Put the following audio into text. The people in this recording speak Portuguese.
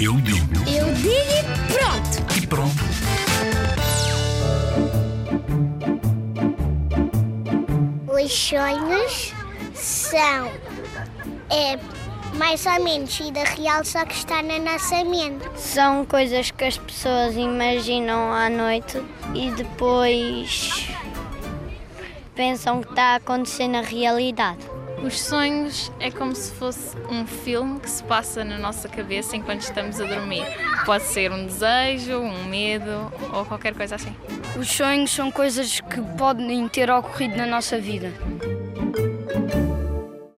Eu digo Eu digo e pronto. e pronto. Os sonhos são é mais ou menos vida real, só que está na nossa mente. São coisas que as pessoas imaginam à noite e depois pensam que está a acontecer na realidade. Os sonhos é como se fosse um filme que se passa na nossa cabeça enquanto estamos a dormir. Pode ser um desejo, um medo ou qualquer coisa assim. Os sonhos são coisas que podem ter ocorrido na nossa vida.